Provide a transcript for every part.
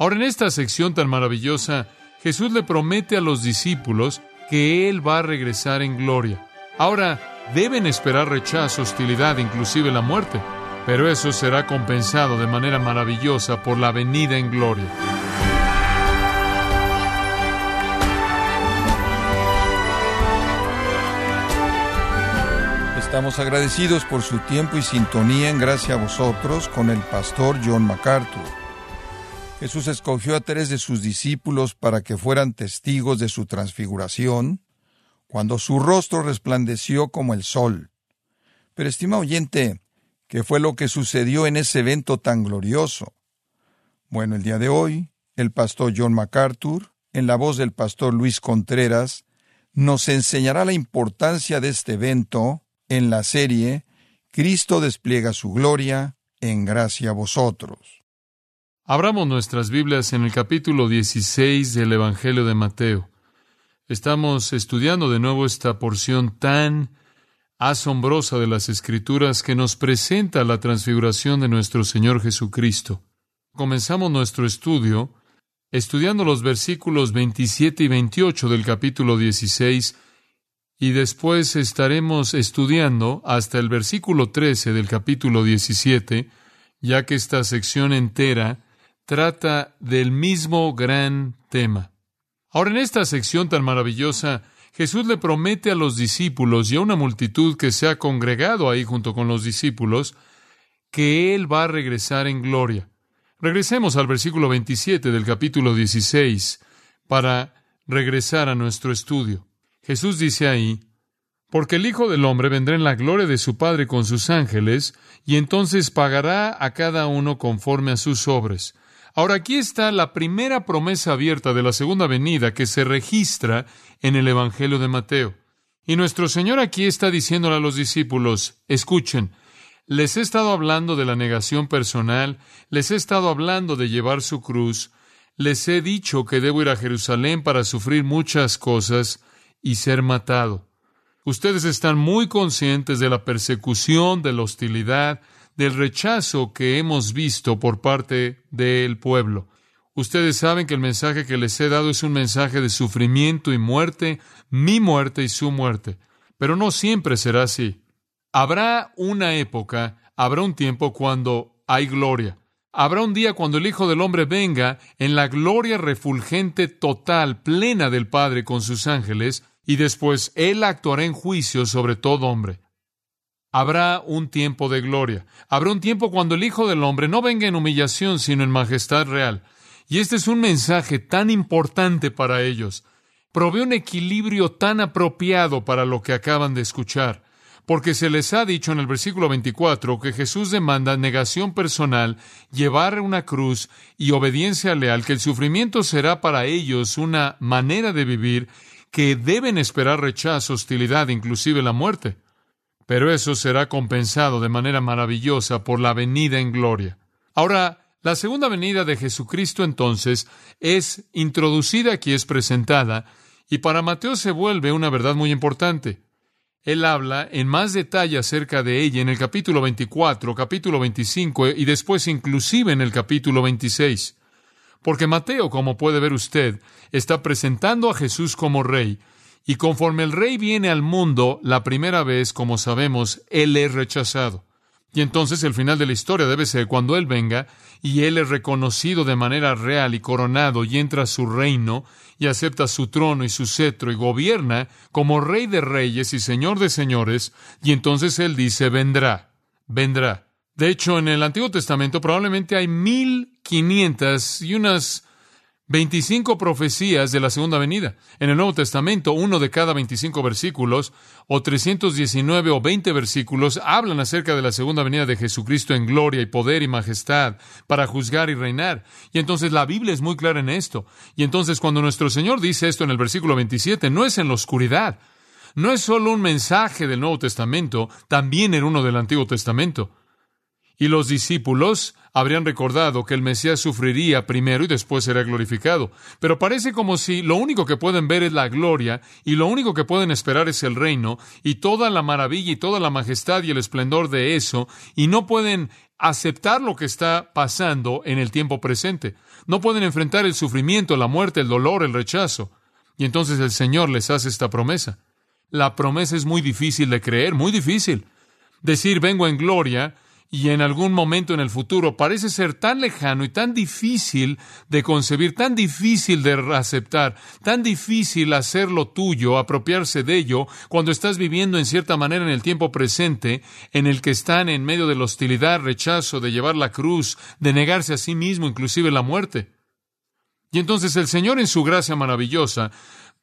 Ahora en esta sección tan maravillosa, Jesús le promete a los discípulos que Él va a regresar en gloria. Ahora deben esperar rechazo, hostilidad, inclusive la muerte, pero eso será compensado de manera maravillosa por la venida en gloria. Estamos agradecidos por su tiempo y sintonía en gracia a vosotros con el pastor John MacArthur. Jesús escogió a tres de sus discípulos para que fueran testigos de su transfiguración, cuando su rostro resplandeció como el sol. Pero, estima oyente, ¿qué fue lo que sucedió en ese evento tan glorioso? Bueno, el día de hoy, el pastor John MacArthur, en la voz del pastor Luis Contreras, nos enseñará la importancia de este evento en la serie Cristo despliega su gloria en gracia a vosotros. Abramos nuestras Biblias en el capítulo 16 del Evangelio de Mateo. Estamos estudiando de nuevo esta porción tan asombrosa de las Escrituras que nos presenta la transfiguración de nuestro Señor Jesucristo. Comenzamos nuestro estudio estudiando los versículos 27 y 28 del capítulo 16 y después estaremos estudiando hasta el versículo 13 del capítulo 17, ya que esta sección entera trata del mismo gran tema. Ahora, en esta sección tan maravillosa, Jesús le promete a los discípulos y a una multitud que se ha congregado ahí junto con los discípulos, que Él va a regresar en gloria. Regresemos al versículo 27 del capítulo 16 para regresar a nuestro estudio. Jesús dice ahí, porque el Hijo del Hombre vendrá en la gloria de su Padre con sus ángeles, y entonces pagará a cada uno conforme a sus obras. Ahora aquí está la primera promesa abierta de la segunda venida que se registra en el Evangelio de Mateo. Y nuestro Señor aquí está diciéndole a los discípulos, escuchen, les he estado hablando de la negación personal, les he estado hablando de llevar su cruz, les he dicho que debo ir a Jerusalén para sufrir muchas cosas y ser matado. Ustedes están muy conscientes de la persecución, de la hostilidad, del rechazo que hemos visto por parte del pueblo. Ustedes saben que el mensaje que les he dado es un mensaje de sufrimiento y muerte, mi muerte y su muerte. Pero no siempre será así. Habrá una época, habrá un tiempo cuando hay gloria. Habrá un día cuando el Hijo del Hombre venga en la gloria refulgente total, plena del Padre con sus ángeles, y después Él actuará en juicio sobre todo hombre. Habrá un tiempo de gloria. Habrá un tiempo cuando el Hijo del Hombre no venga en humillación, sino en majestad real. Y este es un mensaje tan importante para ellos. Provee un equilibrio tan apropiado para lo que acaban de escuchar. Porque se les ha dicho en el versículo 24 que Jesús demanda negación personal, llevar una cruz y obediencia leal, que el sufrimiento será para ellos una manera de vivir, que deben esperar rechazo, hostilidad, inclusive la muerte pero eso será compensado de manera maravillosa por la venida en gloria. Ahora, la segunda venida de Jesucristo entonces es introducida aquí, es presentada, y para Mateo se vuelve una verdad muy importante. Él habla en más detalle acerca de ella en el capítulo 24, capítulo 25 y después inclusive en el capítulo 26. Porque Mateo, como puede ver usted, está presentando a Jesús como rey, y conforme el rey viene al mundo la primera vez, como sabemos, él es rechazado. Y entonces el final de la historia debe ser cuando él venga y él es reconocido de manera real y coronado y entra a su reino y acepta su trono y su cetro y gobierna como rey de reyes y señor de señores y entonces él dice vendrá, vendrá. De hecho, en el Antiguo Testamento probablemente hay mil quinientas y unas 25 profecías de la segunda venida. En el Nuevo Testamento, uno de cada 25 versículos, o 319 o 20 versículos, hablan acerca de la segunda venida de Jesucristo en gloria y poder y majestad para juzgar y reinar. Y entonces la Biblia es muy clara en esto. Y entonces cuando nuestro Señor dice esto en el versículo 27, no es en la oscuridad. No es solo un mensaje del Nuevo Testamento, también era uno del Antiguo Testamento. Y los discípulos habrían recordado que el Mesías sufriría primero y después será glorificado. Pero parece como si lo único que pueden ver es la gloria y lo único que pueden esperar es el reino y toda la maravilla y toda la majestad y el esplendor de eso y no pueden aceptar lo que está pasando en el tiempo presente. No pueden enfrentar el sufrimiento, la muerte, el dolor, el rechazo. Y entonces el Señor les hace esta promesa. La promesa es muy difícil de creer, muy difícil. Decir vengo en gloria y en algún momento en el futuro parece ser tan lejano y tan difícil de concebir, tan difícil de aceptar, tan difícil hacerlo tuyo, apropiarse de ello, cuando estás viviendo en cierta manera en el tiempo presente, en el que están en medio de la hostilidad, rechazo, de llevar la cruz, de negarse a sí mismo, inclusive la muerte. Y entonces el Señor en su gracia maravillosa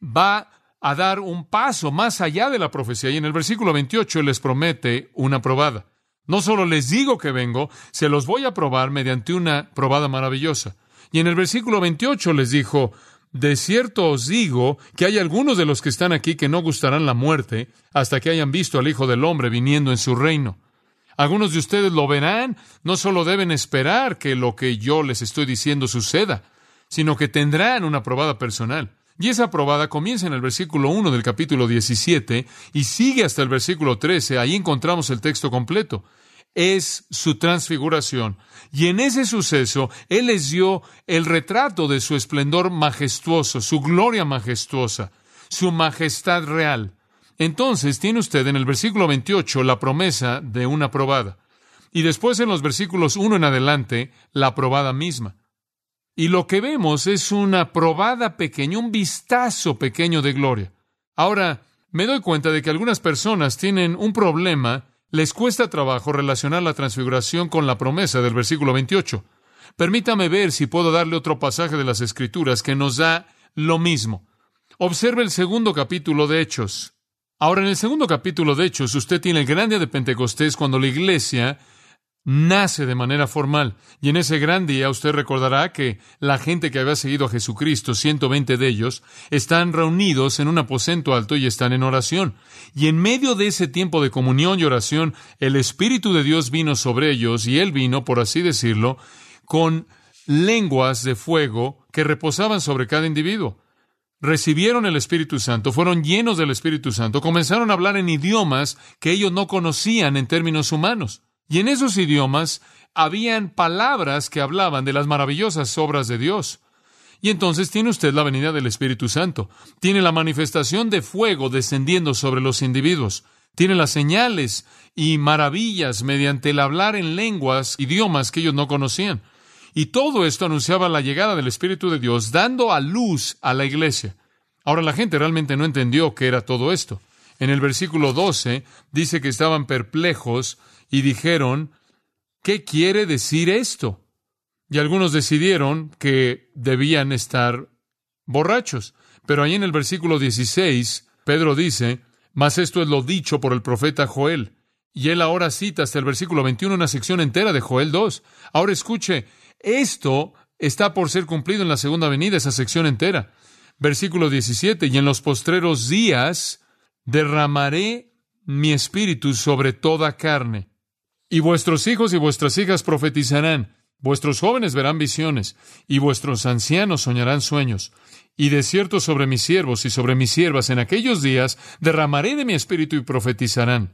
va a dar un paso más allá de la profecía y en el versículo 28 les promete una probada. No solo les digo que vengo, se los voy a probar mediante una probada maravillosa. Y en el versículo 28 les dijo, de cierto os digo que hay algunos de los que están aquí que no gustarán la muerte hasta que hayan visto al Hijo del Hombre viniendo en su reino. Algunos de ustedes lo verán, no solo deben esperar que lo que yo les estoy diciendo suceda, sino que tendrán una probada personal. Y esa probada comienza en el versículo 1 del capítulo 17 y sigue hasta el versículo 13. Ahí encontramos el texto completo. Es su transfiguración. Y en ese suceso, Él les dio el retrato de su esplendor majestuoso, su gloria majestuosa, su majestad real. Entonces tiene usted en el versículo 28 la promesa de una probada. Y después en los versículos 1 en adelante, la probada misma. Y lo que vemos es una probada pequeña, un vistazo pequeño de gloria. Ahora, me doy cuenta de que algunas personas tienen un problema, les cuesta trabajo relacionar la transfiguración con la promesa del versículo 28. Permítame ver si puedo darle otro pasaje de las Escrituras que nos da lo mismo. Observe el segundo capítulo de Hechos. Ahora, en el segundo capítulo de Hechos, usted tiene el gran día de Pentecostés cuando la iglesia nace de manera formal. Y en ese gran día usted recordará que la gente que había seguido a Jesucristo, 120 de ellos, están reunidos en un aposento alto y están en oración. Y en medio de ese tiempo de comunión y oración, el Espíritu de Dios vino sobre ellos y Él vino, por así decirlo, con lenguas de fuego que reposaban sobre cada individuo. Recibieron el Espíritu Santo, fueron llenos del Espíritu Santo, comenzaron a hablar en idiomas que ellos no conocían en términos humanos. Y en esos idiomas habían palabras que hablaban de las maravillosas obras de Dios. Y entonces tiene usted la venida del Espíritu Santo. Tiene la manifestación de fuego descendiendo sobre los individuos. Tiene las señales y maravillas mediante el hablar en lenguas, idiomas que ellos no conocían. Y todo esto anunciaba la llegada del Espíritu de Dios, dando a luz a la iglesia. Ahora la gente realmente no entendió qué era todo esto. En el versículo 12 dice que estaban perplejos y dijeron, ¿qué quiere decir esto? Y algunos decidieron que debían estar borrachos. Pero ahí en el versículo 16, Pedro dice, mas esto es lo dicho por el profeta Joel. Y él ahora cita hasta el versículo 21 una sección entera de Joel 2. Ahora escuche, esto está por ser cumplido en la segunda venida, esa sección entera. Versículo 17, y en los postreros días derramaré mi espíritu sobre toda carne. Y vuestros hijos y vuestras hijas profetizarán, vuestros jóvenes verán visiones, y vuestros ancianos soñarán sueños. Y de cierto sobre mis siervos y sobre mis siervas en aquellos días derramaré de mi espíritu y profetizarán.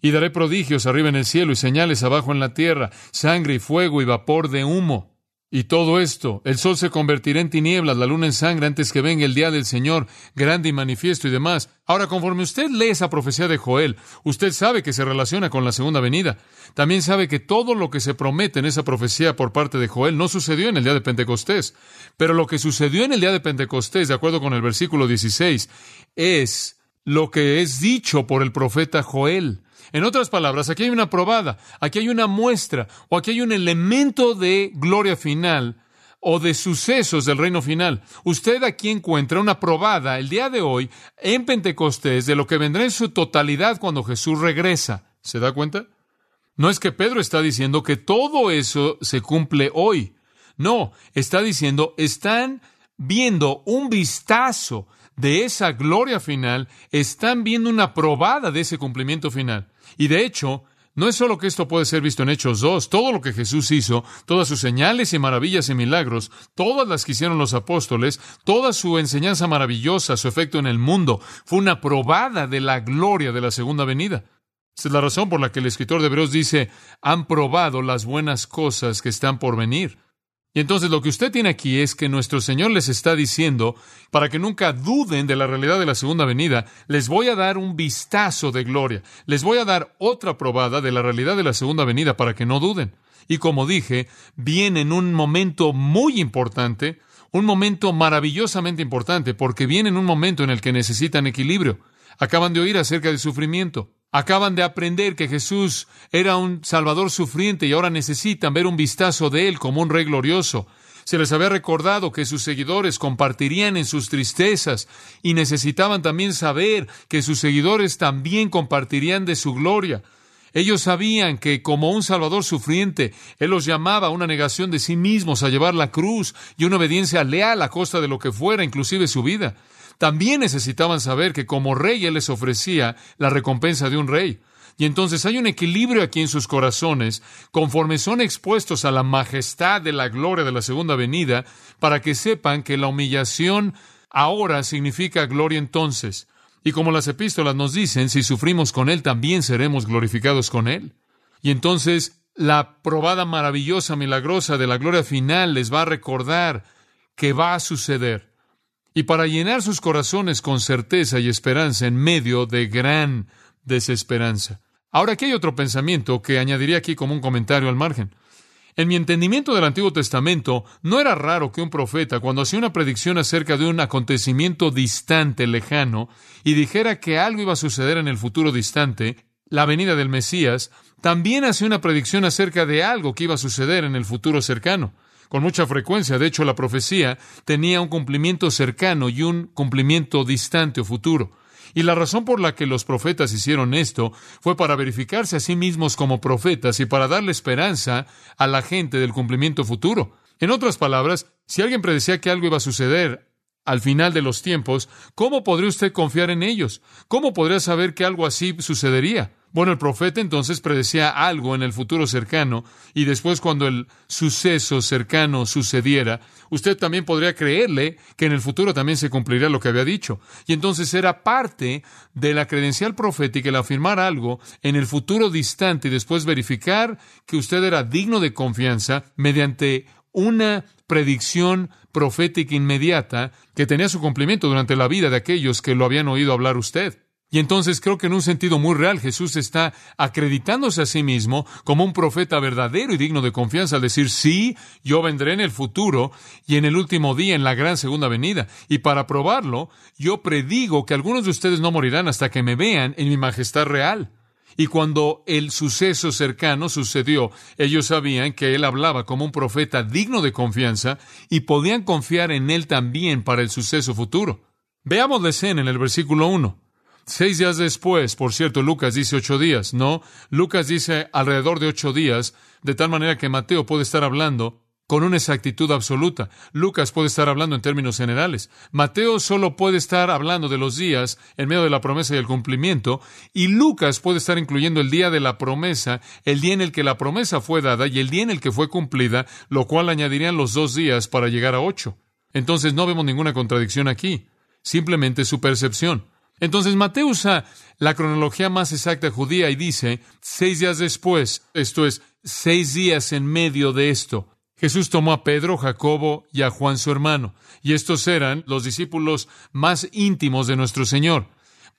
Y daré prodigios arriba en el cielo y señales abajo en la tierra, sangre y fuego y vapor de humo. Y todo esto, el sol se convertirá en tinieblas, la luna en sangre antes que venga el día del Señor, grande y manifiesto y demás. Ahora, conforme usted lee esa profecía de Joel, usted sabe que se relaciona con la segunda venida. También sabe que todo lo que se promete en esa profecía por parte de Joel no sucedió en el día de Pentecostés. Pero lo que sucedió en el día de Pentecostés, de acuerdo con el versículo 16, es lo que es dicho por el profeta Joel. En otras palabras, aquí hay una probada, aquí hay una muestra, o aquí hay un elemento de gloria final o de sucesos del reino final. Usted aquí encuentra una probada el día de hoy en Pentecostés de lo que vendrá en su totalidad cuando Jesús regresa. ¿Se da cuenta? No es que Pedro está diciendo que todo eso se cumple hoy. No, está diciendo, están viendo un vistazo de esa gloria final, están viendo una probada de ese cumplimiento final. Y de hecho, no es solo que esto puede ser visto en Hechos 2, todo lo que Jesús hizo, todas sus señales y maravillas y milagros, todas las que hicieron los apóstoles, toda su enseñanza maravillosa, su efecto en el mundo, fue una probada de la gloria de la segunda venida. Esta es la razón por la que el escritor de Hebreos dice, han probado las buenas cosas que están por venir. Y entonces lo que usted tiene aquí es que nuestro Señor les está diciendo, para que nunca duden de la realidad de la segunda venida, les voy a dar un vistazo de gloria, les voy a dar otra probada de la realidad de la segunda venida para que no duden. Y como dije, viene en un momento muy importante, un momento maravillosamente importante, porque viene en un momento en el que necesitan equilibrio. Acaban de oír acerca del sufrimiento. Acaban de aprender que Jesús era un Salvador sufriente y ahora necesitan ver un vistazo de Él como un Rey glorioso. Se les había recordado que sus seguidores compartirían en sus tristezas y necesitaban también saber que sus seguidores también compartirían de su gloria. Ellos sabían que como un Salvador sufriente, Él los llamaba a una negación de sí mismos, a llevar la cruz y una obediencia leal a costa de lo que fuera, inclusive su vida. También necesitaban saber que como rey Él les ofrecía la recompensa de un rey. Y entonces hay un equilibrio aquí en sus corazones, conforme son expuestos a la majestad de la gloria de la segunda venida, para que sepan que la humillación ahora significa gloria entonces. Y como las epístolas nos dicen, si sufrimos con Él, también seremos glorificados con Él. Y entonces la probada maravillosa, milagrosa de la gloria final les va a recordar que va a suceder y para llenar sus corazones con certeza y esperanza en medio de gran desesperanza. Ahora aquí hay otro pensamiento que añadiría aquí como un comentario al margen. En mi entendimiento del Antiguo Testamento, no era raro que un profeta, cuando hacía una predicción acerca de un acontecimiento distante, lejano, y dijera que algo iba a suceder en el futuro distante, la venida del Mesías, también hacía una predicción acerca de algo que iba a suceder en el futuro cercano con mucha frecuencia. De hecho, la profecía tenía un cumplimiento cercano y un cumplimiento distante o futuro. Y la razón por la que los profetas hicieron esto fue para verificarse a sí mismos como profetas y para darle esperanza a la gente del cumplimiento futuro. En otras palabras, si alguien predecía que algo iba a suceder al final de los tiempos, ¿cómo podría usted confiar en ellos? ¿Cómo podría saber que algo así sucedería? Bueno, el profeta entonces predecía algo en el futuro cercano y después cuando el suceso cercano sucediera, usted también podría creerle que en el futuro también se cumpliría lo que había dicho. Y entonces era parte de la credencial profética el afirmar algo en el futuro distante y después verificar que usted era digno de confianza mediante una predicción profética inmediata que tenía su cumplimiento durante la vida de aquellos que lo habían oído hablar usted. Y entonces creo que en un sentido muy real Jesús está acreditándose a sí mismo como un profeta verdadero y digno de confianza al decir, sí, yo vendré en el futuro y en el último día, en la gran segunda venida. Y para probarlo, yo predigo que algunos de ustedes no morirán hasta que me vean en mi majestad real. Y cuando el suceso cercano sucedió, ellos sabían que él hablaba como un profeta digno de confianza y podían confiar en él también para el suceso futuro. Veamos la escena en el versículo 1. Seis días después, por cierto, Lucas dice ocho días, no, Lucas dice alrededor de ocho días, de tal manera que Mateo puede estar hablando con una exactitud absoluta. Lucas puede estar hablando en términos generales. Mateo solo puede estar hablando de los días en medio de la promesa y el cumplimiento, y Lucas puede estar incluyendo el día de la promesa, el día en el que la promesa fue dada y el día en el que fue cumplida, lo cual añadirían los dos días para llegar a ocho. Entonces no vemos ninguna contradicción aquí, simplemente su percepción. Entonces Mateo usa la cronología más exacta judía y dice, seis días después, esto es, seis días en medio de esto, Jesús tomó a Pedro, Jacobo y a Juan su hermano, y estos eran los discípulos más íntimos de nuestro Señor.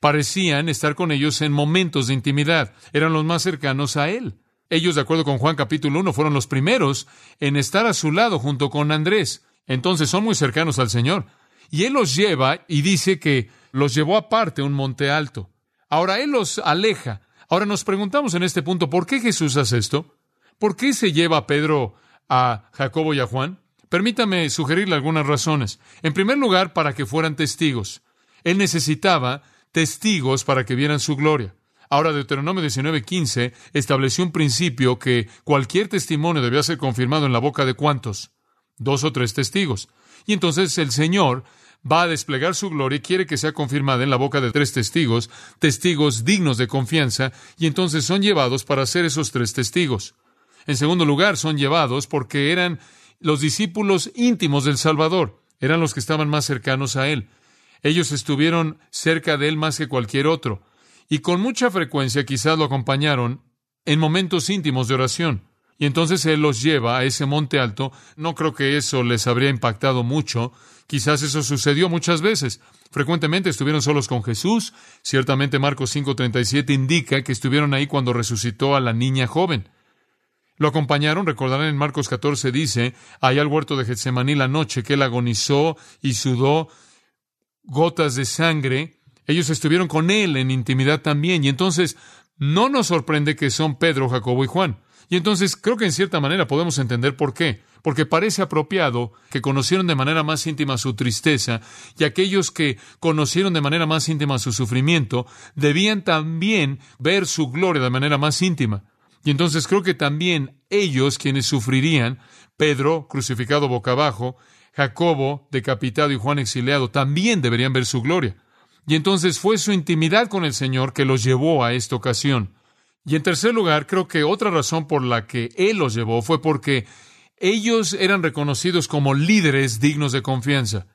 Parecían estar con ellos en momentos de intimidad, eran los más cercanos a Él. Ellos, de acuerdo con Juan capítulo 1, fueron los primeros en estar a su lado junto con Andrés. Entonces son muy cercanos al Señor. Y Él los lleva y dice que los llevó aparte a un monte alto. Ahora Él los aleja. Ahora nos preguntamos en este punto, ¿por qué Jesús hace esto? ¿Por qué se lleva a Pedro, a Jacobo y a Juan? Permítame sugerirle algunas razones. En primer lugar, para que fueran testigos. Él necesitaba testigos para que vieran su gloria. Ahora, Deuteronomio 19:15 estableció un principio que cualquier testimonio debía ser confirmado en la boca de cuántos? Dos o tres testigos. Y entonces el Señor va a desplegar su gloria y quiere que sea confirmada en la boca de tres testigos, testigos dignos de confianza, y entonces son llevados para ser esos tres testigos. En segundo lugar, son llevados porque eran los discípulos íntimos del Salvador, eran los que estaban más cercanos a Él. Ellos estuvieron cerca de Él más que cualquier otro. y con mucha frecuencia quizás lo acompañaron en momentos íntimos de oración. Y entonces Él los lleva a ese monte alto. No creo que eso les habría impactado mucho. Quizás eso sucedió muchas veces. Frecuentemente estuvieron solos con Jesús. Ciertamente Marcos 5:37 indica que estuvieron ahí cuando resucitó a la niña joven. Lo acompañaron, recordarán en Marcos 14 dice, allá al huerto de Getsemaní la noche que él agonizó y sudó gotas de sangre. Ellos estuvieron con él en intimidad también. Y entonces no nos sorprende que son Pedro, Jacobo y Juan. Y entonces creo que en cierta manera podemos entender por qué. Porque parece apropiado que conocieron de manera más íntima su tristeza y aquellos que conocieron de manera más íntima su sufrimiento debían también ver su gloria de manera más íntima. Y entonces creo que también ellos quienes sufrirían, Pedro crucificado boca abajo, Jacobo decapitado y Juan exiliado, también deberían ver su gloria. Y entonces fue su intimidad con el Señor que los llevó a esta ocasión. Y en tercer lugar, creo que otra razón por la que Él los llevó fue porque ellos eran reconocidos como líderes dignos de confianza.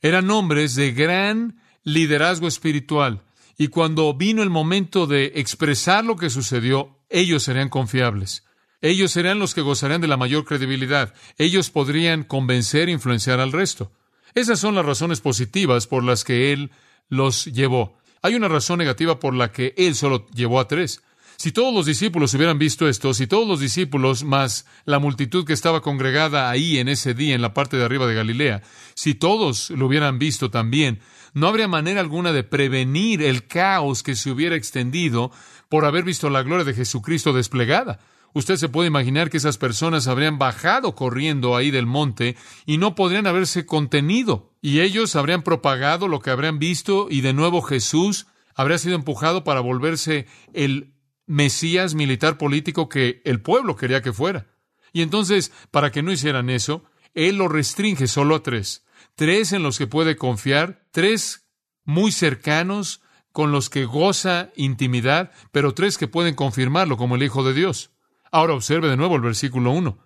Eran hombres de gran liderazgo espiritual. Y cuando vino el momento de expresar lo que sucedió, ellos serían confiables. Ellos serían los que gozarían de la mayor credibilidad. Ellos podrían convencer e influenciar al resto. Esas son las razones positivas por las que Él los llevó. Hay una razón negativa por la que Él solo llevó a tres. Si todos los discípulos hubieran visto esto, si todos los discípulos más la multitud que estaba congregada ahí en ese día en la parte de arriba de Galilea, si todos lo hubieran visto también, no habría manera alguna de prevenir el caos que se hubiera extendido por haber visto la gloria de Jesucristo desplegada. Usted se puede imaginar que esas personas habrían bajado corriendo ahí del monte y no podrían haberse contenido. Y ellos habrían propagado lo que habrían visto y de nuevo Jesús habría sido empujado para volverse el Mesías militar político que el pueblo quería que fuera. Y entonces, para que no hicieran eso, Él lo restringe solo a tres. Tres en los que puede confiar, tres muy cercanos, con los que goza intimidad, pero tres que pueden confirmarlo como el Hijo de Dios. Ahora observe de nuevo el versículo 1.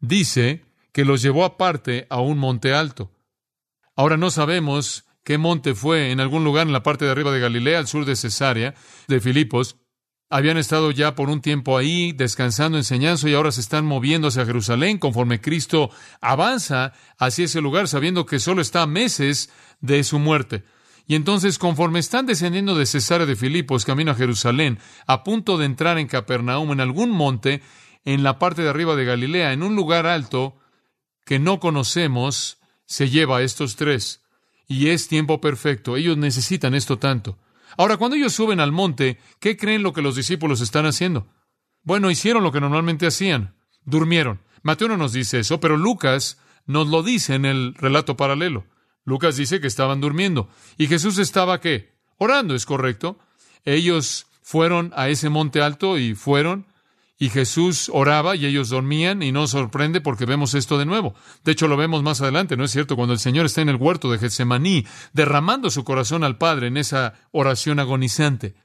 Dice que los llevó aparte a un monte alto. Ahora no sabemos qué monte fue, en algún lugar en la parte de arriba de Galilea, al sur de Cesarea, de Filipos, habían estado ya por un tiempo ahí, descansando, enseñando, y ahora se están moviendo hacia Jerusalén conforme Cristo avanza hacia ese lugar, sabiendo que solo está a meses de su muerte. Y entonces, conforme están descendiendo de Cesarea de Filipos, camino a Jerusalén, a punto de entrar en Capernaum, en algún monte, en la parte de arriba de Galilea, en un lugar alto que no conocemos, se lleva a estos tres. Y es tiempo perfecto. Ellos necesitan esto tanto. Ahora, cuando ellos suben al monte, ¿qué creen lo que los discípulos están haciendo? Bueno, hicieron lo que normalmente hacían, durmieron. Mateo no nos dice eso, pero Lucas nos lo dice en el relato paralelo. Lucas dice que estaban durmiendo. ¿Y Jesús estaba qué? Orando, ¿es correcto? Ellos fueron a ese monte alto y fueron y Jesús oraba y ellos dormían y no sorprende porque vemos esto de nuevo. De hecho, lo vemos más adelante, ¿no es cierto? Cuando el Señor está en el huerto de Getsemaní, derramando su corazón al Padre en esa oración agonizante.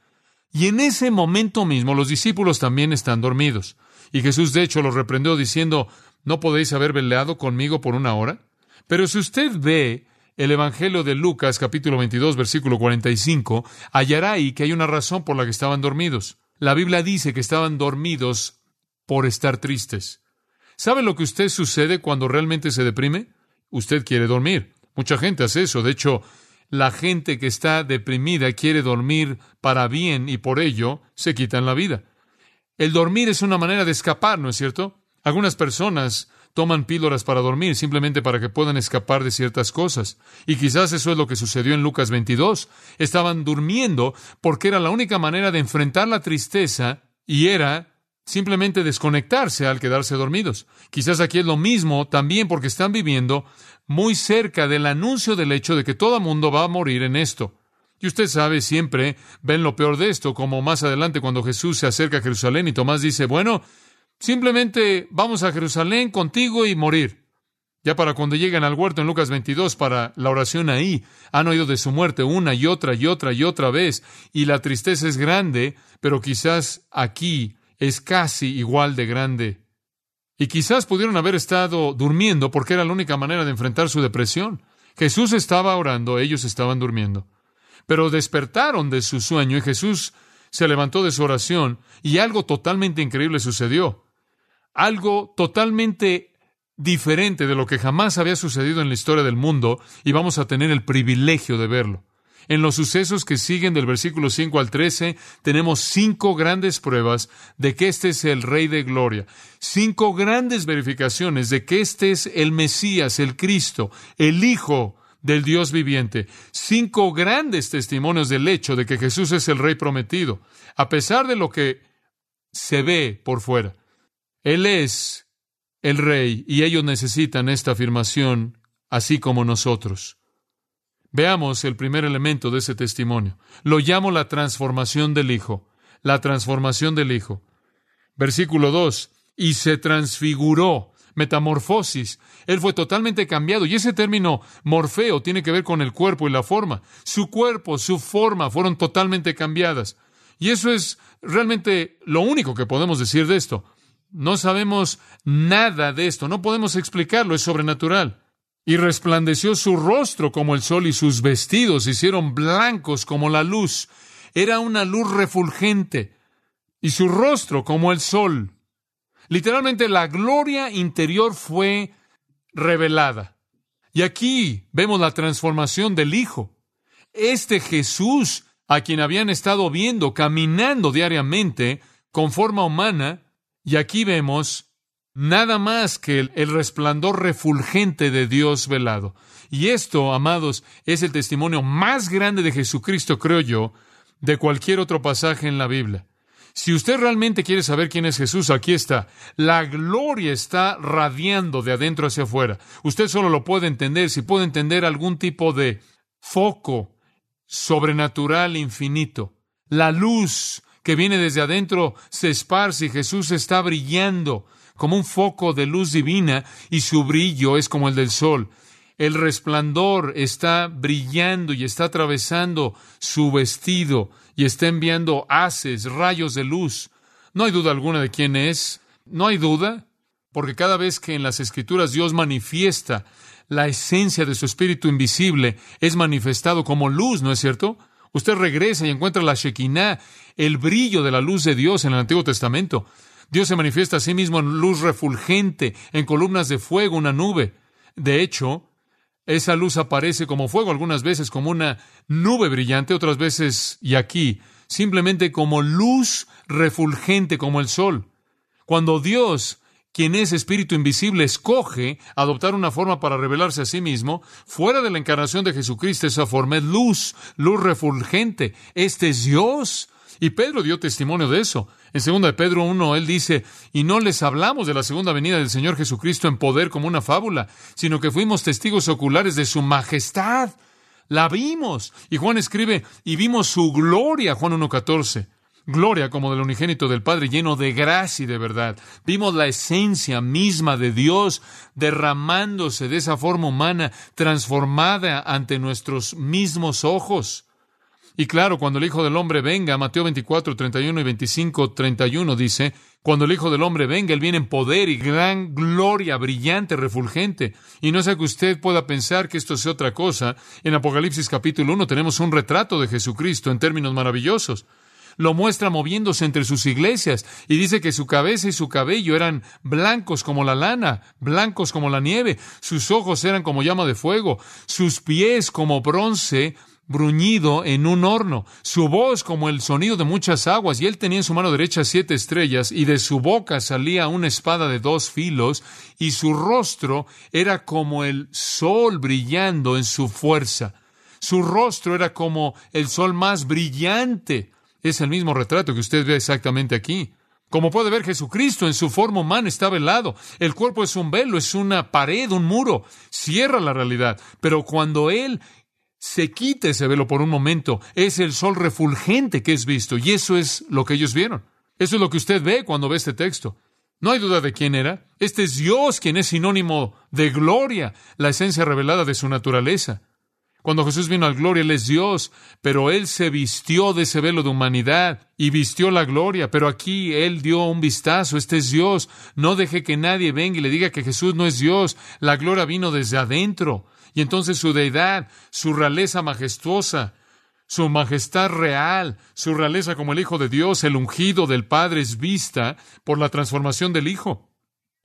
Y en ese momento mismo los discípulos también están dormidos. Y Jesús de hecho los reprendió diciendo, ¿no podéis haber veleado conmigo por una hora? Pero si usted ve el Evangelio de Lucas capítulo 22 versículo 45, hallará ahí que hay una razón por la que estaban dormidos. La Biblia dice que estaban dormidos por estar tristes. ¿Sabe lo que usted sucede cuando realmente se deprime? Usted quiere dormir. Mucha gente hace eso. De hecho, la gente que está deprimida quiere dormir para bien y por ello se quitan la vida. El dormir es una manera de escapar, ¿no es cierto? Algunas personas toman píldoras para dormir simplemente para que puedan escapar de ciertas cosas. Y quizás eso es lo que sucedió en Lucas 22. Estaban durmiendo porque era la única manera de enfrentar la tristeza y era simplemente desconectarse al quedarse dormidos. Quizás aquí es lo mismo también porque están viviendo muy cerca del anuncio del hecho de que todo mundo va a morir en esto. Y usted sabe, siempre ven lo peor de esto, como más adelante cuando Jesús se acerca a Jerusalén y Tomás dice, bueno, Simplemente vamos a Jerusalén contigo y morir. Ya para cuando llegan al huerto en Lucas 22 para la oración ahí, han oído de su muerte una y otra y otra y otra vez, y la tristeza es grande, pero quizás aquí es casi igual de grande. Y quizás pudieron haber estado durmiendo porque era la única manera de enfrentar su depresión. Jesús estaba orando, ellos estaban durmiendo. Pero despertaron de su sueño y Jesús se levantó de su oración y algo totalmente increíble sucedió. Algo totalmente diferente de lo que jamás había sucedido en la historia del mundo y vamos a tener el privilegio de verlo. En los sucesos que siguen del versículo 5 al 13 tenemos cinco grandes pruebas de que este es el Rey de Gloria, cinco grandes verificaciones de que este es el Mesías, el Cristo, el Hijo del Dios viviente, cinco grandes testimonios del hecho de que Jesús es el Rey prometido, a pesar de lo que se ve por fuera. Él es el Rey y ellos necesitan esta afirmación, así como nosotros. Veamos el primer elemento de ese testimonio. Lo llamo la transformación del Hijo. La transformación del Hijo. Versículo 2. Y se transfiguró. Metamorfosis. Él fue totalmente cambiado. Y ese término morfeo tiene que ver con el cuerpo y la forma. Su cuerpo, su forma fueron totalmente cambiadas. Y eso es realmente lo único que podemos decir de esto. No sabemos nada de esto. No podemos explicarlo. Es sobrenatural y resplandeció su rostro como el sol y sus vestidos se hicieron blancos como la luz. Era una luz refulgente y su rostro como el sol. Literalmente la gloria interior fue revelada. Y aquí vemos la transformación del Hijo. Este Jesús, a quien habían estado viendo caminando diariamente con forma humana, y aquí vemos nada más que el, resplandor refulgente de Dios velado. Y esto, amados, es el testimonio más grande de Jesucristo, creo yo, de cualquier otro pasaje en la Biblia. Si usted realmente quiere saber quién es Jesús, aquí está. La gloria está radiando de adentro hacia afuera. Usted solo lo puede entender si puede entender algún tipo de foco sobrenatural infinito. La luz que viene desde adentro se esparce y Jesús está brillando como un foco de luz divina y su brillo es como el del sol. El resplandor está brillando y está atravesando su vestido y está enviando haces, rayos de luz. No hay duda alguna de quién es. No hay duda, porque cada vez que en las Escrituras Dios manifiesta la esencia de su espíritu invisible, es manifestado como luz, ¿no es cierto? Usted regresa y encuentra la Shekinah, el brillo de la luz de Dios en el Antiguo Testamento. Dios se manifiesta a sí mismo en luz refulgente, en columnas de fuego, una nube. De hecho, esa luz aparece como fuego algunas veces como una nube brillante, otras veces, y aquí, simplemente como luz refulgente como el sol. Cuando Dios, quien es espíritu invisible, escoge adoptar una forma para revelarse a sí mismo, fuera de la encarnación de Jesucristo, esa forma es luz, luz refulgente. Este es Dios. Y Pedro dio testimonio de eso. En 2 de Pedro 1, él dice, y no les hablamos de la segunda venida del Señor Jesucristo en poder como una fábula, sino que fuimos testigos oculares de su majestad. La vimos. Y Juan escribe, y vimos su gloria, Juan 1.14. Gloria como del unigénito del Padre, lleno de gracia y de verdad. Vimos la esencia misma de Dios derramándose de esa forma humana, transformada ante nuestros mismos ojos. Y claro, cuando el Hijo del Hombre venga, Mateo 24, 31 y 25, 31 dice, cuando el Hijo del Hombre venga, Él viene en poder y gran gloria, brillante, refulgente. Y no sea que usted pueda pensar que esto sea otra cosa. En Apocalipsis capítulo 1 tenemos un retrato de Jesucristo en términos maravillosos. Lo muestra moviéndose entre sus iglesias y dice que su cabeza y su cabello eran blancos como la lana, blancos como la nieve, sus ojos eran como llama de fuego, sus pies como bronce bruñido en un horno, su voz como el sonido de muchas aguas, y él tenía en su mano derecha siete estrellas, y de su boca salía una espada de dos filos, y su rostro era como el sol brillando en su fuerza. Su rostro era como el sol más brillante. Es el mismo retrato que usted ve exactamente aquí. Como puede ver, Jesucristo en su forma humana está velado. El cuerpo es un velo, es una pared, un muro. Cierra la realidad. Pero cuando Él se quita ese velo por un momento, es el sol refulgente que es visto, y eso es lo que ellos vieron. Eso es lo que usted ve cuando ve este texto. No hay duda de quién era. Este es Dios quien es sinónimo de gloria, la esencia revelada de su naturaleza. Cuando Jesús vino al gloria, Él es Dios, pero Él se vistió de ese velo de humanidad y vistió la gloria, pero aquí Él dio un vistazo, este es Dios. No deje que nadie venga y le diga que Jesús no es Dios. La gloria vino desde adentro. Y entonces su deidad, su realeza majestuosa, su majestad real, su realeza como el Hijo de Dios, el ungido del Padre es vista por la transformación del Hijo.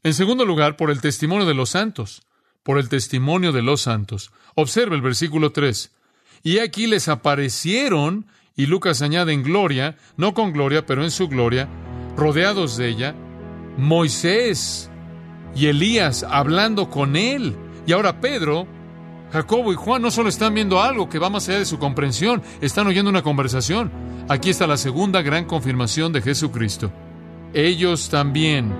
En segundo lugar, por el testimonio de los santos, por el testimonio de los santos. Observe el versículo 3. Y aquí les aparecieron, y Lucas añade en gloria, no con gloria, pero en su gloria, rodeados de ella, Moisés y Elías hablando con él. Y ahora Pedro Jacobo y Juan no solo están viendo algo que va más allá de su comprensión, están oyendo una conversación. Aquí está la segunda gran confirmación de Jesucristo. Ellos también,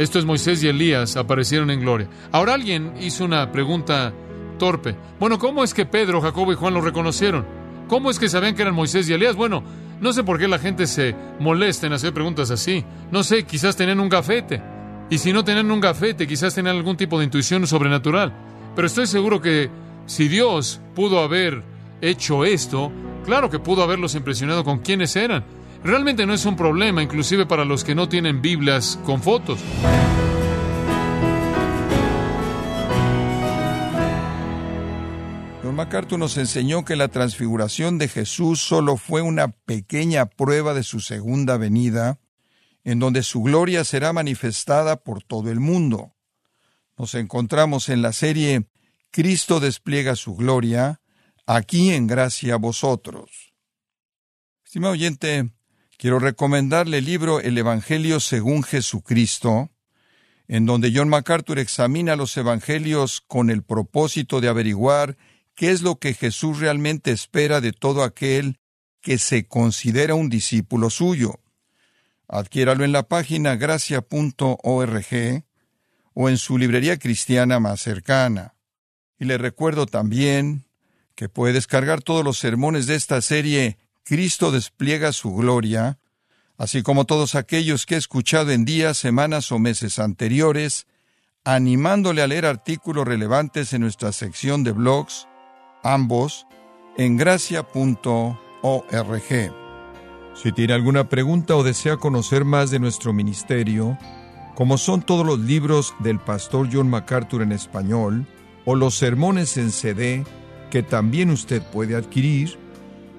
esto es Moisés y Elías, aparecieron en gloria. Ahora alguien hizo una pregunta torpe. Bueno, ¿cómo es que Pedro, Jacobo y Juan lo reconocieron? ¿Cómo es que sabían que eran Moisés y Elías? Bueno, no sé por qué la gente se molesta en hacer preguntas así. No sé, quizás tenían un gafete. Y si no tenían un gafete, quizás tenían algún tipo de intuición sobrenatural. Pero estoy seguro que si Dios pudo haber hecho esto, claro que pudo haberlos impresionado con quiénes eran. Realmente no es un problema, inclusive para los que no tienen Biblias con fotos. Don MacArthur nos enseñó que la transfiguración de Jesús solo fue una pequeña prueba de su segunda venida, en donde su gloria será manifestada por todo el mundo. Nos encontramos en la serie Cristo despliega su gloria, aquí en gracia a vosotros. Estimado oyente, quiero recomendarle el libro El Evangelio según Jesucristo, en donde John MacArthur examina los evangelios con el propósito de averiguar qué es lo que Jesús realmente espera de todo aquel que se considera un discípulo suyo. Adquiéralo en la página gracia.org o en su librería cristiana más cercana. Y le recuerdo también que puede descargar todos los sermones de esta serie Cristo despliega su gloria, así como todos aquellos que he escuchado en días, semanas o meses anteriores, animándole a leer artículos relevantes en nuestra sección de blogs, ambos en gracia.org. Si tiene alguna pregunta o desea conocer más de nuestro ministerio, como son todos los libros del pastor John MacArthur en español, o los sermones en CD que también usted puede adquirir,